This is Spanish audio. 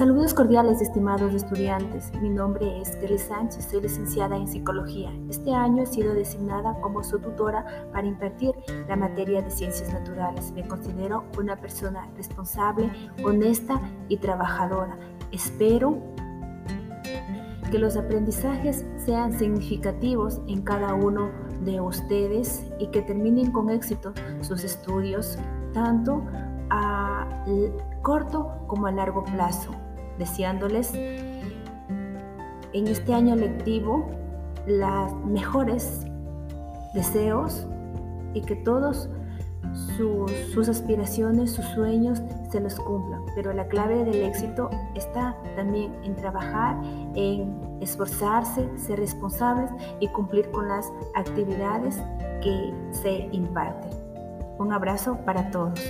Saludos cordiales, estimados estudiantes. Mi nombre es Kelly Sánchez, soy licenciada en Psicología. Este año he sido designada como su tutora para impartir la materia de Ciencias Naturales. Me considero una persona responsable, honesta y trabajadora. Espero que los aprendizajes sean significativos en cada uno de ustedes y que terminen con éxito sus estudios, tanto a corto como a largo plazo, deseándoles en este año lectivo las mejores deseos y que todos sus, aspiraciones, sus sueños se los cumplan. Pero la clave del éxito está también en trabajar, en esforzarse, ser responsables y cumplir con las actividades que se imparten. Un abrazo para todos.